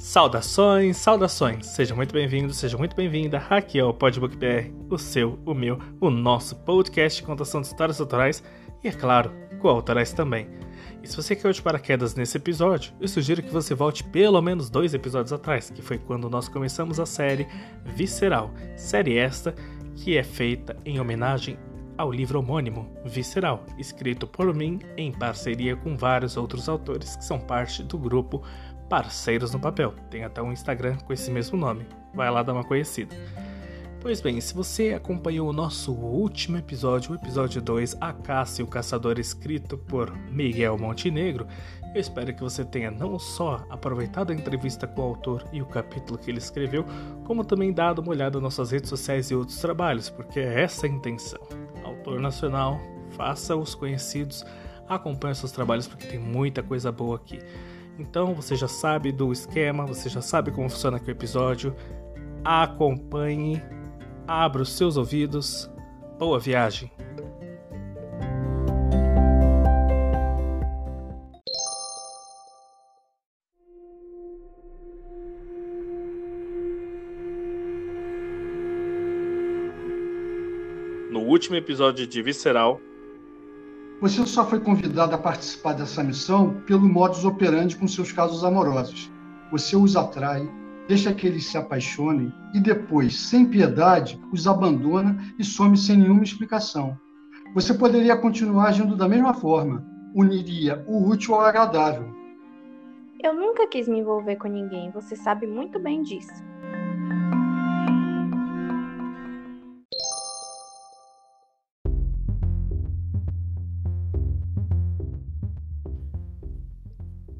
Saudações, saudações! Sejam muito bem-vindos, seja muito bem-vinda. Aqui é o Podbook BR, o seu, o meu, o nosso podcast de contação de histórias autorais e, é claro, coautorais também. E se você caiu de paraquedas nesse episódio, eu sugiro que você volte pelo menos dois episódios atrás, que foi quando nós começamos a série Visceral, série esta que é feita em homenagem ao livro homônimo Visceral, escrito por mim em parceria com vários outros autores que são parte do grupo Parceiros no Papel. Tem até um Instagram com esse mesmo nome. Vai lá dar uma conhecida. Pois bem, se você acompanhou o nosso último episódio, o episódio 2, A Caça e o Caçador, escrito por Miguel Montenegro, eu espero que você tenha não só aproveitado a entrevista com o autor e o capítulo que ele escreveu, como também dado uma olhada nas nossas redes sociais e outros trabalhos, porque é essa a intenção. Autor nacional, faça os conhecidos, acompanhe seus trabalhos, porque tem muita coisa boa aqui. Então você já sabe do esquema, você já sabe como funciona aqui o episódio. Acompanhe abra os seus ouvidos. Boa viagem! No último episódio de Visceral, você só foi convidado a participar dessa missão pelo modus operandi com seus casos amorosos. Você os atrai, deixa que eles se apaixonem e depois, sem piedade, os abandona e some sem nenhuma explicação. Você poderia continuar agindo da mesma forma, uniria o útil ao agradável. Eu nunca quis me envolver com ninguém, você sabe muito bem disso.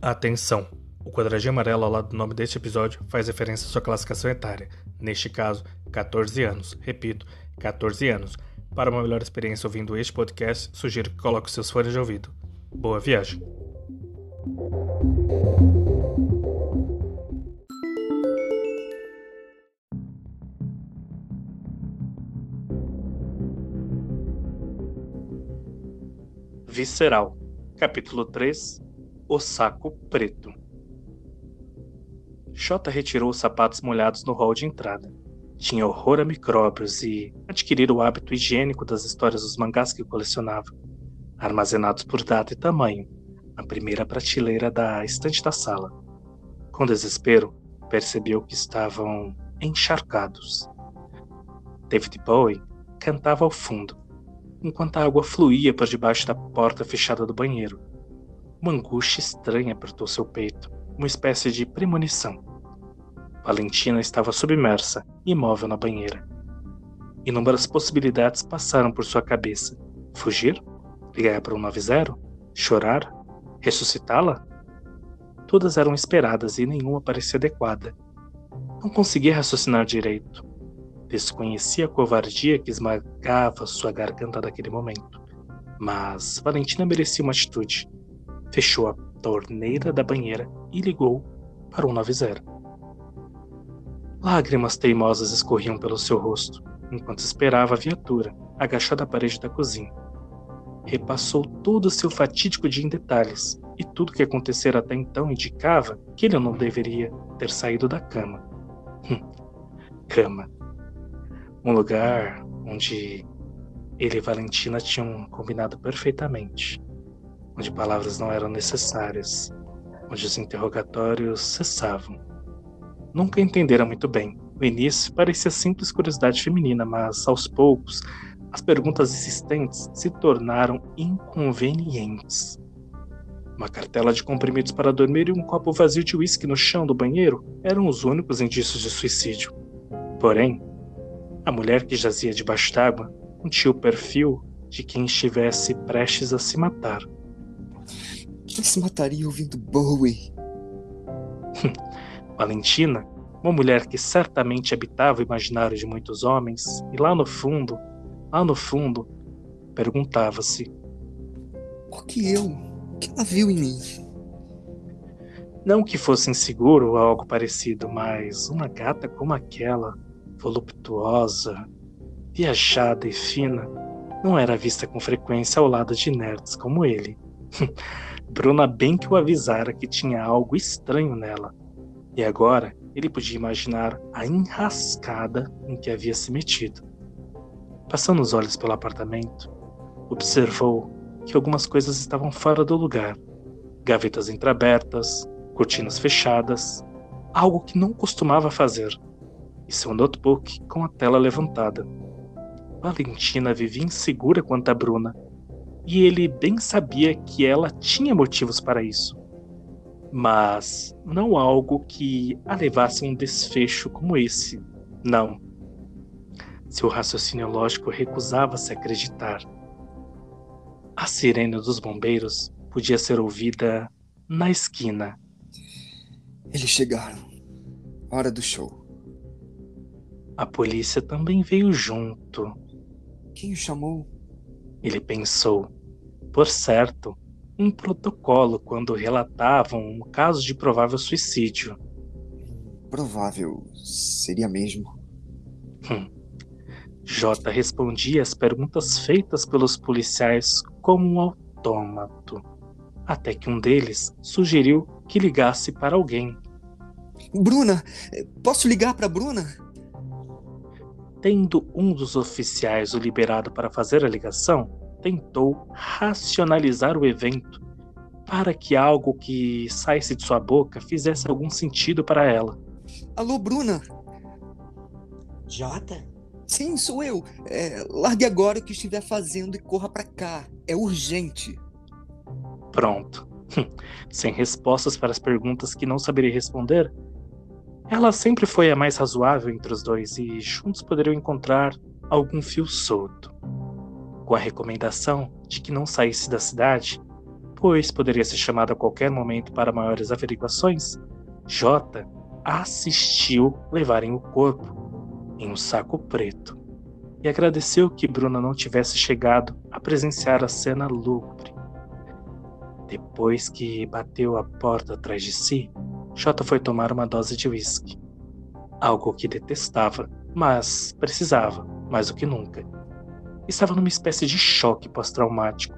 Atenção! O quadradinho amarelo ao lado do nome deste episódio faz referência à sua classificação etária, neste caso, 14 anos. Repito, 14 anos. Para uma melhor experiência ouvindo este podcast, sugiro que coloque seus fones de ouvido. Boa viagem! Visceral, capítulo 3 O Saco Preto. Xota retirou os sapatos molhados no hall de entrada. Tinha horror a micróbios e adquirira o hábito higiênico das histórias dos mangás que colecionava, armazenados por data e tamanho, na primeira prateleira da estante da sala. Com desespero, percebeu que estavam encharcados. David Bowie cantava ao fundo, enquanto a água fluía por debaixo da porta fechada do banheiro. Uma angústia estranha apertou seu peito, uma espécie de premonição. Valentina estava submersa, imóvel na banheira. Inúmeras possibilidades passaram por sua cabeça. Fugir? Ligar para o 90? Chorar? Ressuscitá-la? Todas eram esperadas e nenhuma parecia adequada. Não conseguia raciocinar direito. Desconhecia a covardia que esmagava sua garganta naquele momento. Mas Valentina merecia uma atitude. Fechou a torneira da banheira e ligou para o 90. Lágrimas teimosas escorriam pelo seu rosto, enquanto esperava a viatura, agachada à parede da cozinha. Repassou todo o seu fatídico dia em detalhes, e tudo que acontecera até então indicava que ele não deveria ter saído da cama. Hum, cama. Um lugar onde ele e Valentina tinham combinado perfeitamente, onde palavras não eram necessárias, onde os interrogatórios cessavam nunca entendera muito bem. No início, parecia simples curiosidade feminina, mas aos poucos, as perguntas insistentes se tornaram inconvenientes. Uma cartela de comprimidos para dormir e um copo vazio de uísque no chão do banheiro eram os únicos indícios de suicídio. Porém, a mulher que jazia debaixo d'água não tinha o perfil de quem estivesse prestes a se matar. Quem se mataria ouvindo Bowie? Valentina, uma mulher que certamente habitava o imaginário de muitos homens, e lá no fundo, lá no fundo, perguntava-se: O que eu? O que ela viu em mim? Não que fosse inseguro ou algo parecido, mas uma gata como aquela, voluptuosa, viajada e fina, não era vista com frequência ao lado de nerds como ele. Bruna bem que o avisara que tinha algo estranho nela E agora ele podia imaginar a enrascada em que havia se metido. Passando os olhos pelo apartamento, observou que algumas coisas estavam fora do lugar. Gavetas entreabertas, cortinas fechadas, algo que não costumava fazer, e seu notebook com a tela levantada. Valentina vivia insegura quanto a Bruna, e ele bem sabia que ela tinha motivos para isso. Mas não algo que a levasse a um desfecho como esse. Não. Seu raciocínio lógico recusava-se a acreditar. A sirene dos bombeiros podia ser ouvida na esquina. Eles chegaram. Hora do show. A polícia também veio junto. Quem o chamou? Ele pensou. Por certo, um protocolo quando relatavam um caso de provável suicídio. Provável seria mesmo. Hum. J respondia às perguntas feitas pelos policiais como um autômato, até que um deles sugeriu que ligasse para alguém. Bruna, posso ligar para Bruna? Tendo um dos oficiais o liberado para fazer a ligação, tentou racionalizar o evento para que algo que saísse de sua boca fizesse algum sentido para ela. Alô, Bruna? Jota? Sim, sou eu. É, largue agora o que estiver fazendo e corra para cá. É urgente. Pronto. Sem respostas para as perguntas que não saberia responder, ela sempre foi a mais razoável entre os dois e juntos poderiam encontrar algum fio solto com a recomendação de que não saísse da cidade, pois poderia ser chamado a qualquer momento para maiores averiguações, J assistiu levarem o corpo em um saco preto e agradeceu que Bruna não tivesse chegado a presenciar a cena lúgubre. Depois que bateu a porta atrás de si, J foi tomar uma dose de uísque. Algo que detestava, mas precisava, mais do que nunca estava numa espécie de choque pós-traumático,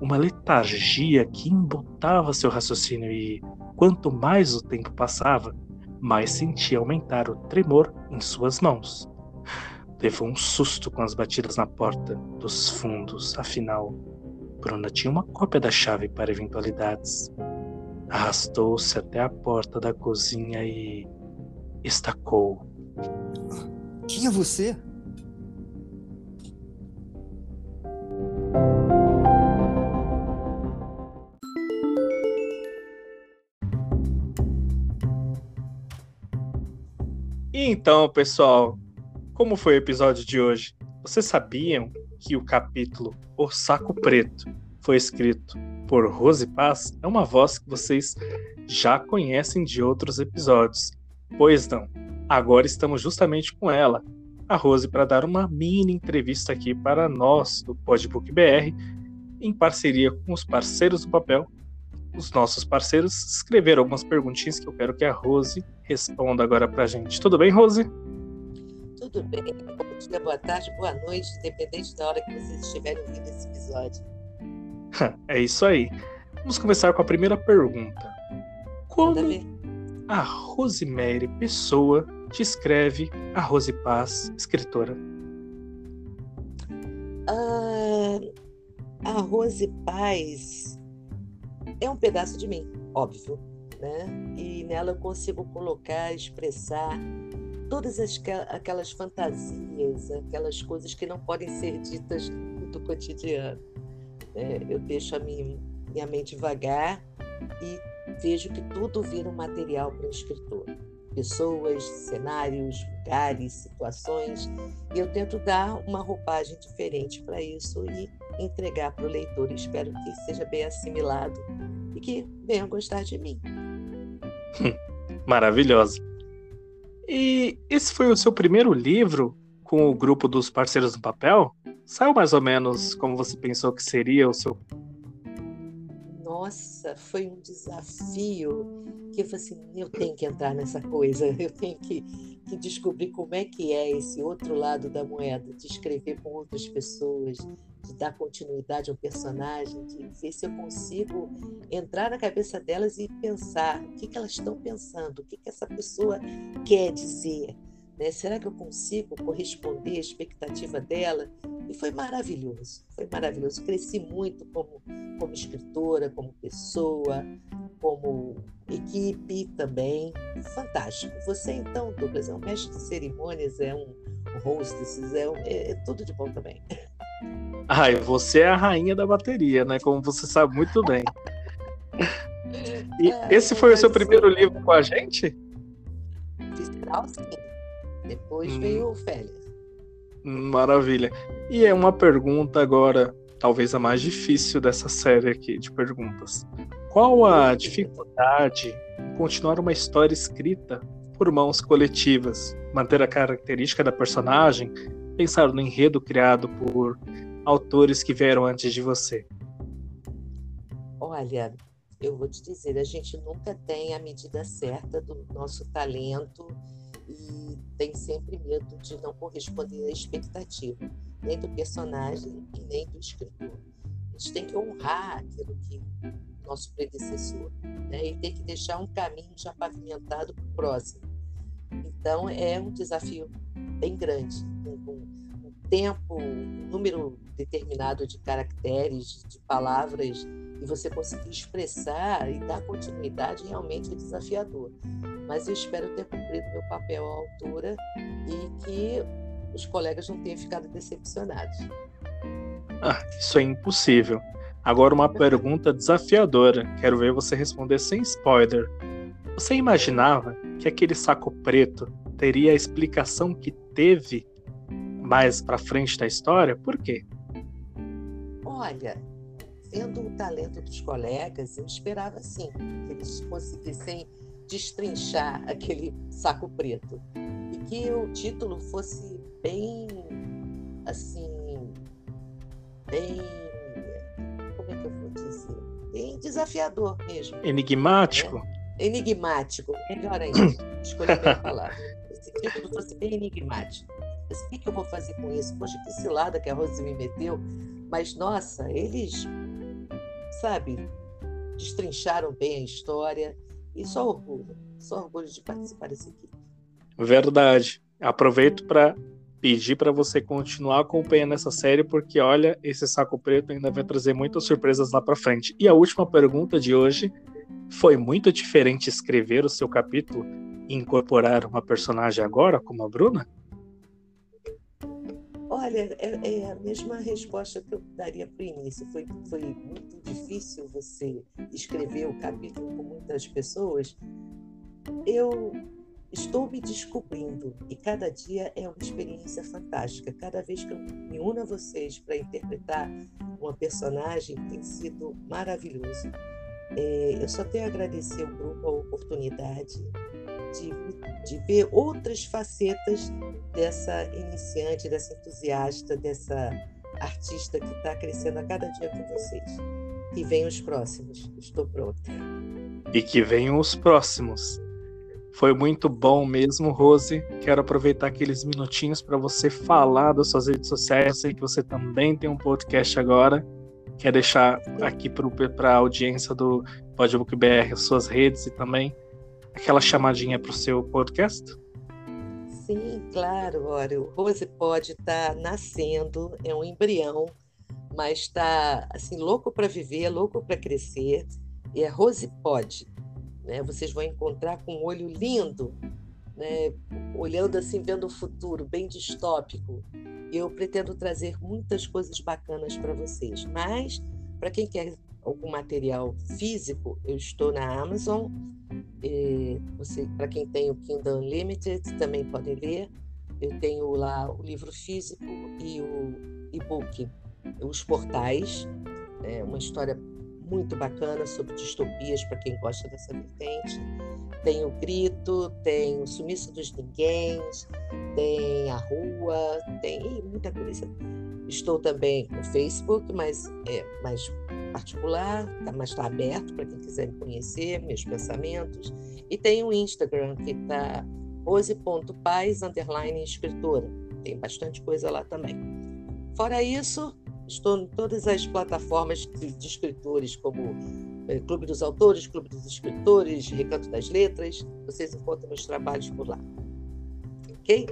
uma letargia que embotava seu raciocínio e, quanto mais o tempo passava, mais sentia aumentar o tremor em suas mãos. Levou um susto com as batidas na porta dos fundos, afinal, Bruna tinha uma cópia da chave para eventualidades. Arrastou-se até a porta da cozinha e estacou. Quem é você? então, pessoal, como foi o episódio de hoje? Vocês sabiam que o capítulo O Saco Preto foi escrito por Rose Paz? É uma voz que vocês já conhecem de outros episódios. Pois não, agora estamos justamente com ela, a Rose, para dar uma mini entrevista aqui para nós do Podbook BR, em parceria com os parceiros do papel os nossos parceiros escreveram algumas perguntinhas que eu quero que a Rose responda agora pra gente. Tudo bem, Rose? Tudo bem. Bom dia, boa tarde, boa noite, independente da hora que vocês estiverem ouvindo esse episódio. É isso aí. Vamos começar com a primeira pergunta. Como a Rosemary Pessoa descreve a Rose Paz, escritora? Ah, a Rose Paz é um pedaço de mim, óbvio, né? E nela eu consigo colocar, expressar todas as, aquelas fantasias, aquelas coisas que não podem ser ditas do cotidiano. É, eu deixo a minha, minha mente vagar e vejo que tudo vira um material para o escritor. Pessoas, cenários, lugares, situações, e eu tento dar uma roupagem diferente para isso e entregar para o leitor. Espero que seja bem assimilado e que venham gostar de mim. Maravilhosa. E esse foi o seu primeiro livro com o grupo dos parceiros do papel? Saiu mais ou menos como você pensou que seria o seu? Nossa, foi um desafio que eu falei assim, eu tenho que entrar nessa coisa, eu tenho que, que descobrir como é que é esse outro lado da moeda, de escrever com outras pessoas, de dar continuidade ao personagem, de ver se eu consigo entrar na cabeça delas e pensar o que, que elas estão pensando, o que, que essa pessoa quer dizer. Né? Será que eu consigo corresponder à expectativa dela? E foi maravilhoso, foi maravilhoso. Cresci muito como, como escritora, como pessoa, como equipe também. Fantástico. Você, então, Douglas, é um mestre de cerimônias, é um hostess, é, um, é, é tudo de bom também. Ai, você é a rainha da bateria, né? Como você sabe muito bem. E é, esse foi o seu primeiro livro com a gente? Fiscal, sim. Depois hum. veio o Félix. Maravilha. E é uma pergunta agora, talvez a mais difícil dessa série aqui de perguntas. Qual a dificuldade em continuar uma história escrita por mãos coletivas? Manter a característica da personagem, pensar no enredo criado por autores que vieram antes de você? Olha, eu vou te dizer, a gente nunca tem a medida certa do nosso talento e tem sempre medo de não corresponder à expectativa, nem do personagem e nem do escritor. A gente tem que honrar aquilo que nosso predecessor, né? e tem que deixar um caminho já pavimentado para o próximo. Então, é um desafio bem grande, com, um tempo, um número determinado de caracteres, de palavras, e você conseguir expressar e dar continuidade realmente é desafiador. Mas eu espero ter cumprido meu papel à altura e que os colegas não tenham ficado decepcionados. Ah, isso é impossível. Agora uma pergunta desafiadora. Quero ver você responder sem spoiler. Você imaginava que aquele saco preto teria a explicação que teve mais para frente da história? Por quê? Olha, vendo o talento dos colegas, eu esperava sim que eles conseguissem destrinchar aquele saco preto e que o título fosse bem assim, bem como é que eu vou dizer, bem desafiador mesmo. Enigmático. É? Enigmático, melhor ainda, escolhi a palavra. Esse título fosse bem enigmático. o que, que eu vou fazer com isso? Poxa, que cilada que a Rose me meteu mas, nossa, eles, sabe, destrincharam bem a história e só orgulho, só orgulho de participar dessa equipe. Verdade. Aproveito para pedir para você continuar acompanhando essa série, porque olha, esse saco preto ainda vai trazer muitas surpresas lá para frente. E a última pergunta de hoje foi muito diferente escrever o seu capítulo e incorporar uma personagem agora, como a Bruna? Olha, é, é, a mesma resposta que eu daria para o início. Foi, foi muito difícil você escrever o capítulo com muitas pessoas. Eu estou me descobrindo e cada dia é uma experiência fantástica. Cada vez que eu me uno a vocês para interpretar uma personagem, tem sido maravilhoso. É, eu só tenho a agradecer ao grupo a oportunidade de, de ver outras facetas dessa iniciante, dessa entusiasta, dessa artista que está crescendo a cada dia com vocês. Que venham os próximos. Estou pronta. E que venham os próximos. Foi muito bom mesmo, Rose. Quero aproveitar aqueles minutinhos para você falar das suas redes sociais. sei que você também tem um podcast agora. Quer deixar aqui para a audiência do Podbook BR suas redes e também aquela chamadinha para o seu podcast? Sim, claro. Olha, o Rose pode estar tá nascendo, é um embrião, mas está assim louco para viver, louco para crescer. E é Rose pode, né? Vocês vão encontrar com um olho lindo, né? Olhando assim, vendo o futuro, bem distópico. Eu pretendo trazer muitas coisas bacanas para vocês. Mas para quem quer algum material físico, eu estou na Amazon. Você, para quem tem o Kindle Unlimited, também pode ler. Eu tenho lá o livro físico e o e-book, Os Portais, é uma história muito bacana sobre distopias para quem gosta dessa vertente. Tem o Grito, tem o Sumiço dos Ninguém, tem a Rua, tem muita coisa. Estou também no Facebook, mas é mais particular, tá, mas está aberto para quem quiser me conhecer, meus pensamentos. E tem o Instagram, que está rose.paz, underline escritora. Tem bastante coisa lá também. Fora isso, Estou em todas as plataformas de, de escritores, como é, Clube dos Autores, Clube dos Escritores, Recanto das Letras. Vocês encontram meus trabalhos por lá. Ok?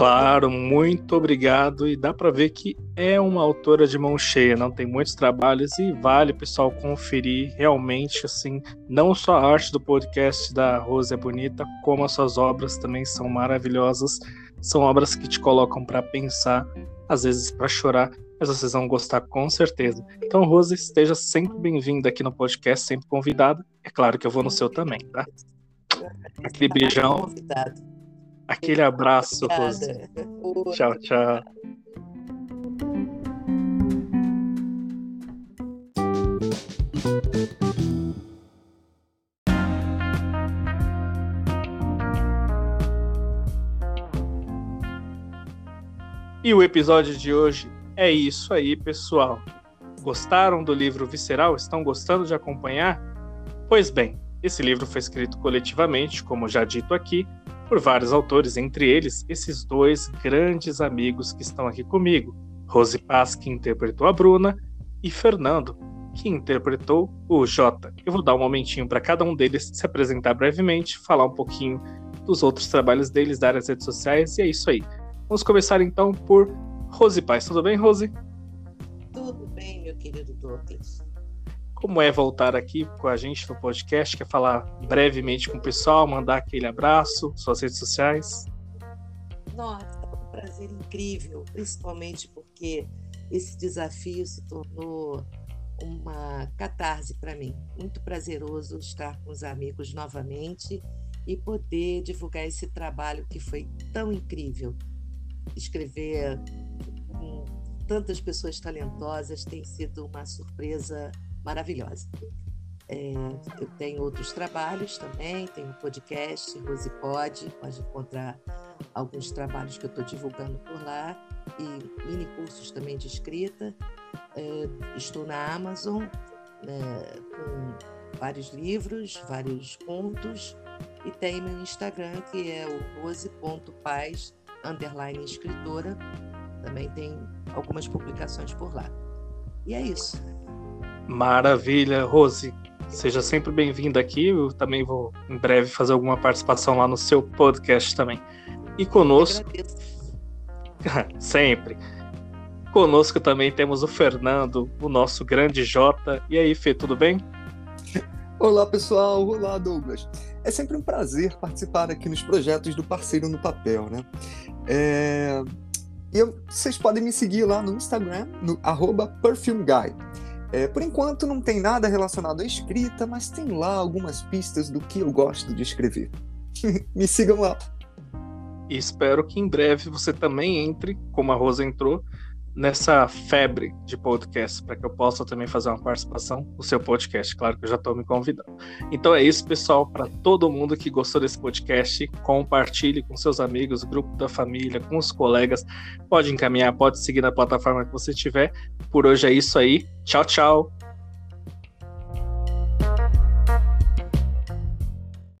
Claro, muito obrigado. E dá para ver que é uma autora de mão cheia, não tem muitos trabalhos e vale, pessoal, conferir realmente assim, não só a arte do podcast da Rose é bonita, como as suas obras também são maravilhosas. São obras que te colocam para pensar, às vezes para chorar, mas vocês vão gostar com certeza. Então, Rose, esteja sempre bem-vinda aqui no podcast, sempre convidada. É claro que eu vou no seu também, tá? Aquele beijão. Convidado. Aquele abraço, Rose. Tchau, tchau. E o episódio de hoje é isso aí, pessoal. Gostaram do livro Visceral? Estão gostando de acompanhar? Pois bem, esse livro foi escrito coletivamente, como já dito aqui, por vários autores, entre eles esses dois grandes amigos que estão aqui comigo: Rose Paz, que interpretou a Bruna, e Fernando, que interpretou o Jota. Eu vou dar um momentinho para cada um deles se apresentar brevemente, falar um pouquinho dos outros trabalhos deles, dar as redes sociais, e é isso aí. Vamos começar então por Rose Paz. Tudo bem, Rose? Tudo bem, meu querido Douglas como é voltar aqui com a gente no podcast, quer falar brevemente com o pessoal, mandar aquele abraço, suas redes sociais? Nossa, é um prazer incrível, principalmente porque esse desafio se tornou uma catarse para mim. Muito prazeroso estar com os amigos novamente e poder divulgar esse trabalho que foi tão incrível. Escrever com tantas pessoas talentosas tem sido uma surpresa maravilhosa. É, eu tenho outros trabalhos também, tenho um podcast, Rose Pod, pode encontrar alguns trabalhos que eu estou divulgando por lá e mini cursos também de escrita. É, estou na Amazon né, com vários livros, vários contos e tem meu Instagram que é o rose.paz underline escritora. Também tem algumas publicações por lá. E é isso. Maravilha, Rose. Seja sempre bem-vinda aqui. Eu também vou em breve fazer alguma participação lá no seu podcast também. E conosco. sempre. Conosco também temos o Fernando, o nosso grande Jota. E aí, Fê, tudo bem? Olá, pessoal. Olá, Douglas. É sempre um prazer participar aqui nos projetos do Parceiro no Papel, né? É... E eu, vocês podem me seguir lá no Instagram, no perfumeguy. É, por enquanto não tem nada relacionado à escrita, mas tem lá algumas pistas do que eu gosto de escrever. Me sigam lá. Espero que em breve você também entre, como a Rosa entrou, nessa febre de podcast, para que eu possa também fazer uma participação no seu podcast. Claro que eu já estou me convidando. Então é isso, pessoal. Para todo mundo que gostou desse podcast, compartilhe com seus amigos, grupo da família, com os colegas. Pode encaminhar, pode seguir na plataforma que você tiver. Por hoje é isso aí. Tchau, tchau.